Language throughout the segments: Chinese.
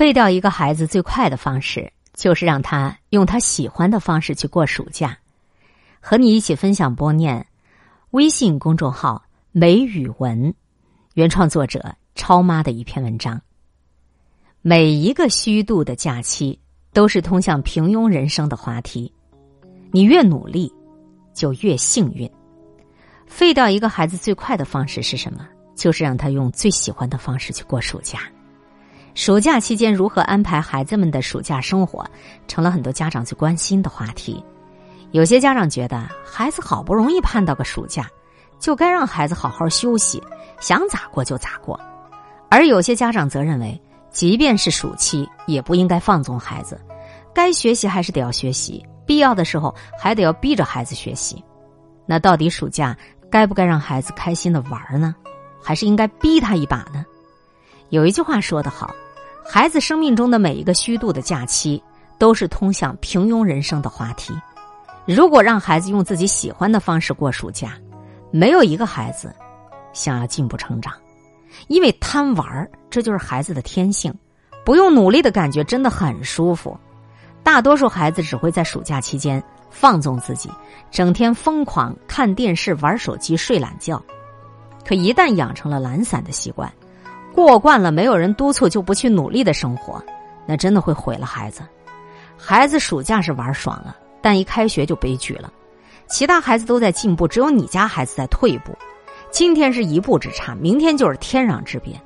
废掉一个孩子最快的方式，就是让他用他喜欢的方式去过暑假。和你一起分享播念，微信公众号“梅雨文”，原创作者超妈的一篇文章。每一个虚度的假期，都是通向平庸人生的滑梯。你越努力，就越幸运。废掉一个孩子最快的方式是什么？就是让他用最喜欢的方式去过暑假。暑假期间如何安排孩子们的暑假生活，成了很多家长最关心的话题。有些家长觉得，孩子好不容易盼到个暑假，就该让孩子好好休息，想咋过就咋过；而有些家长则认为，即便是暑期，也不应该放纵孩子，该学习还是得要学习，必要的时候还得要逼着孩子学习。那到底暑假该不该让孩子开心的玩呢？还是应该逼他一把呢？有一句话说得好：“孩子生命中的每一个虚度的假期，都是通向平庸人生的话题。如果让孩子用自己喜欢的方式过暑假，没有一个孩子想要进步成长，因为贪玩这就是孩子的天性。不用努力的感觉真的很舒服。大多数孩子只会在暑假期间放纵自己，整天疯狂看电视、玩手机、睡懒觉。”可一旦养成了懒散的习惯，过惯了没有人督促就不去努力的生活，那真的会毁了孩子。孩子暑假是玩爽了，但一开学就悲剧了。其他孩子都在进步，只有你家孩子在退步。今天是一步之差，明天就是天壤之别。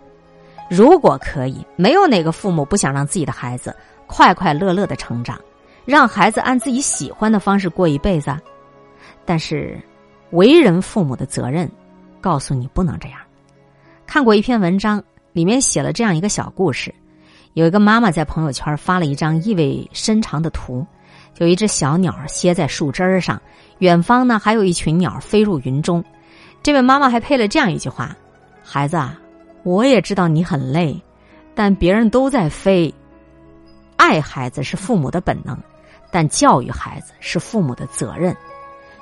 如果可以，没有哪个父母不想让自己的孩子快快乐乐的成长，让孩子按自己喜欢的方式过一辈子。但是，为人父母的责任。告诉你不能这样。看过一篇文章，里面写了这样一个小故事：有一个妈妈在朋友圈发了一张意味深长的图，有一只小鸟歇在树枝上，远方呢还有一群鸟飞入云中。这位妈妈还配了这样一句话：“孩子啊，我也知道你很累，但别人都在飞。爱孩子是父母的本能，但教育孩子是父母的责任。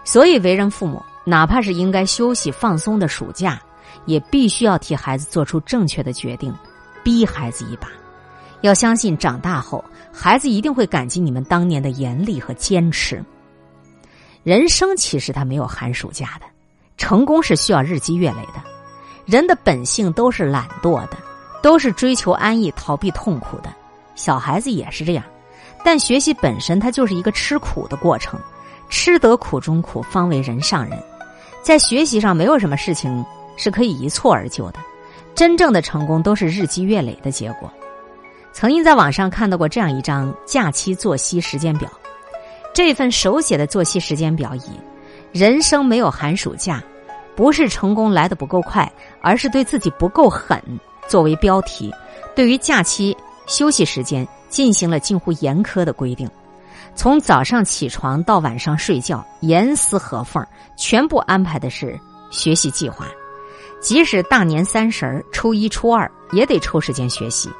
所以为人父母。”哪怕是应该休息放松的暑假，也必须要替孩子做出正确的决定，逼孩子一把。要相信长大后，孩子一定会感激你们当年的严厉和坚持。人生其实他没有寒暑假的，成功是需要日积月累的。人的本性都是懒惰的，都是追求安逸、逃避痛苦的。小孩子也是这样，但学习本身它就是一个吃苦的过程，吃得苦中苦，方为人上人。在学习上，没有什么事情是可以一蹴而就的。真正的成功都是日积月累的结果。曾经在网上看到过这样一张假期作息时间表，这份手写的作息时间表以“人生没有寒暑假，不是成功来的不够快，而是对自己不够狠”作为标题，对于假期休息时间进行了近乎严苛的规定。从早上起床到晚上睡觉，严丝合缝，全部安排的是学习计划。即使大年三十儿、初一、初二，也得抽时间学习。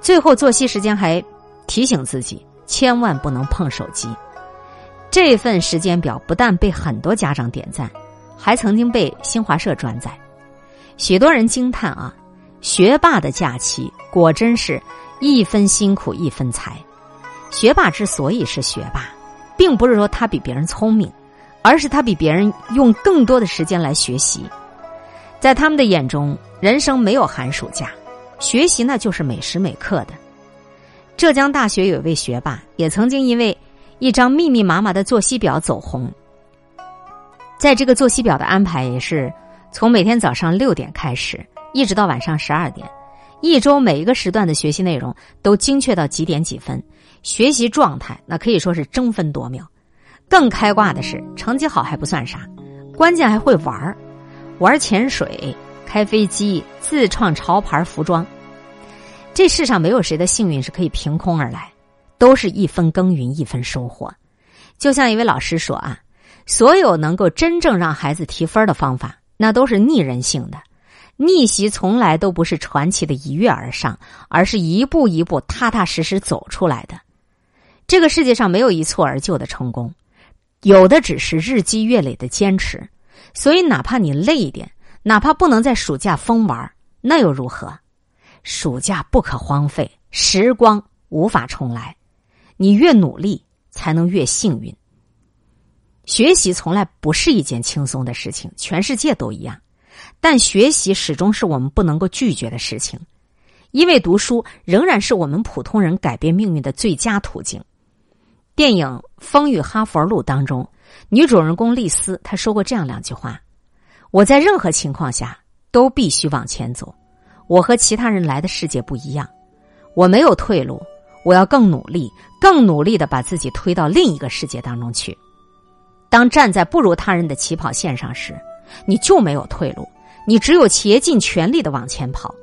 最后作息时间还提醒自己，千万不能碰手机。这份时间表不但被很多家长点赞，还曾经被新华社转载。许多人惊叹啊，学霸的假期果真是一分辛苦一分财。学霸之所以是学霸，并不是说他比别人聪明，而是他比别人用更多的时间来学习。在他们的眼中，人生没有寒暑假，学习那就是每时每刻的。浙江大学有一位学霸，也曾经因为一张密密麻麻的作息表走红。在这个作息表的安排，也是从每天早上六点开始，一直到晚上十二点，一周每一个时段的学习内容都精确到几点几分。学习状态那可以说是争分夺秒，更开挂的是成绩好还不算啥，关键还会玩儿，玩潜水、开飞机、自创潮牌服装。这世上没有谁的幸运是可以凭空而来，都是一分耕耘一分收获。就像一位老师说啊，所有能够真正让孩子提分的方法，那都是逆人性的。逆袭从来都不是传奇的一跃而上，而是一步一步踏踏实实走出来的。这个世界上没有一蹴而就的成功，有的只是日积月累的坚持。所以，哪怕你累一点，哪怕不能在暑假疯玩，那又如何？暑假不可荒废，时光无法重来，你越努力才能越幸运。学习从来不是一件轻松的事情，全世界都一样。但学习始终是我们不能够拒绝的事情，因为读书仍然是我们普通人改变命运的最佳途径。电影《风雨哈佛路》当中，女主人公丽丝她说过这样两句话：“我在任何情况下都必须往前走。我和其他人来的世界不一样，我没有退路，我要更努力，更努力的把自己推到另一个世界当中去。”当站在不如他人的起跑线上时，你就没有退路，你只有竭尽全力的往前跑。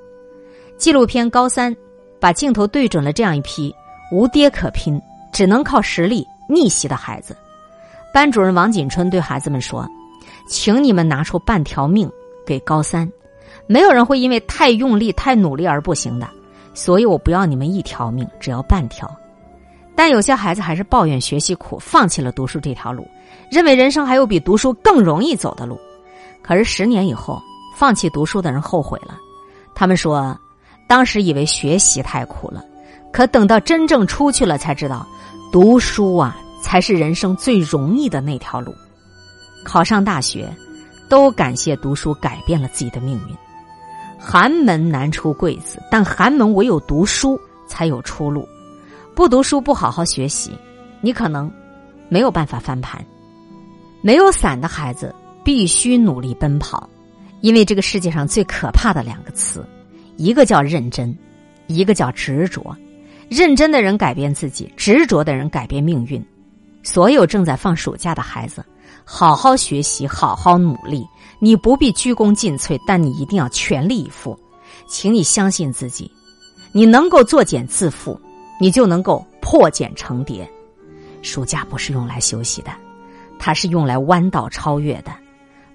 纪录片《高三》把镜头对准了这样一批无爹可拼、只能靠实力逆袭的孩子。班主任王锦春对孩子们说：“请你们拿出半条命给高三，没有人会因为太用力、太努力而不行的。所以我不要你们一条命，只要半条。”但有些孩子还是抱怨学习苦，放弃了读书这条路。认为人生还有比读书更容易走的路，可是十年以后，放弃读书的人后悔了。他们说，当时以为学习太苦了，可等到真正出去了，才知道，读书啊，才是人生最容易的那条路。考上大学，都感谢读书改变了自己的命运。寒门难出贵子，但寒门唯有读书才有出路。不读书，不好好学习，你可能没有办法翻盘。没有伞的孩子必须努力奔跑，因为这个世界上最可怕的两个词，一个叫认真，一个叫执着。认真的人改变自己，执着的人改变命运。所有正在放暑假的孩子，好好学习，好好努力。你不必鞠躬尽瘁，但你一定要全力以赴。请你相信自己，你能够作茧自缚，你就能够破茧成蝶。暑假不是用来休息的。它是用来弯道超越的，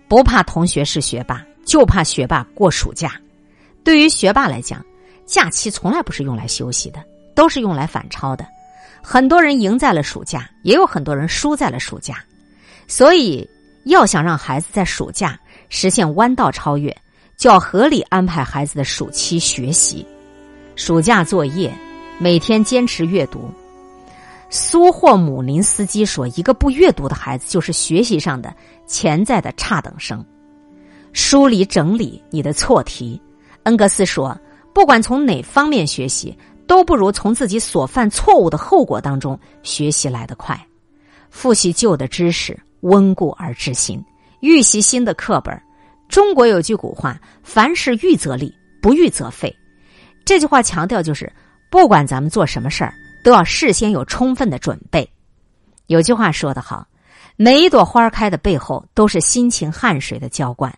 不怕同学是学霸，就怕学霸过暑假。对于学霸来讲，假期从来不是用来休息的，都是用来反超的。很多人赢在了暑假，也有很多人输在了暑假。所以，要想让孩子在暑假实现弯道超越，就要合理安排孩子的暑期学习。暑假作业，每天坚持阅读。苏霍姆林斯基说：“一个不阅读的孩子，就是学习上的潜在的差等生。梳理整理你的错题。”恩格斯说：“不管从哪方面学习，都不如从自己所犯错误的后果当中学习来得快。复习旧的知识，温故而知新；预习新的课本。中国有句古话：‘凡事预则立，不预则废。’这句话强调就是，不管咱们做什么事儿。”都要事先有充分的准备。有句话说得好：“每一朵花开的背后，都是辛勤汗水的浇灌。”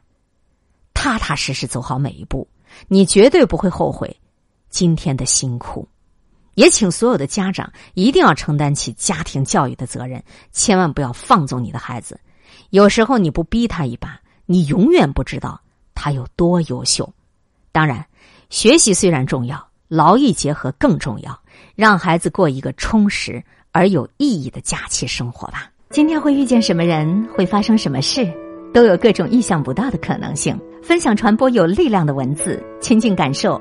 踏踏实实走好每一步，你绝对不会后悔今天的辛苦。也请所有的家长一定要承担起家庭教育的责任，千万不要放纵你的孩子。有时候你不逼他一把，你永远不知道他有多优秀。当然，学习虽然重要，劳逸结合更重要。让孩子过一个充实而有意义的假期生活吧。今天会遇见什么人，会发生什么事，都有各种意想不到的可能性。分享传播有力量的文字，亲近感受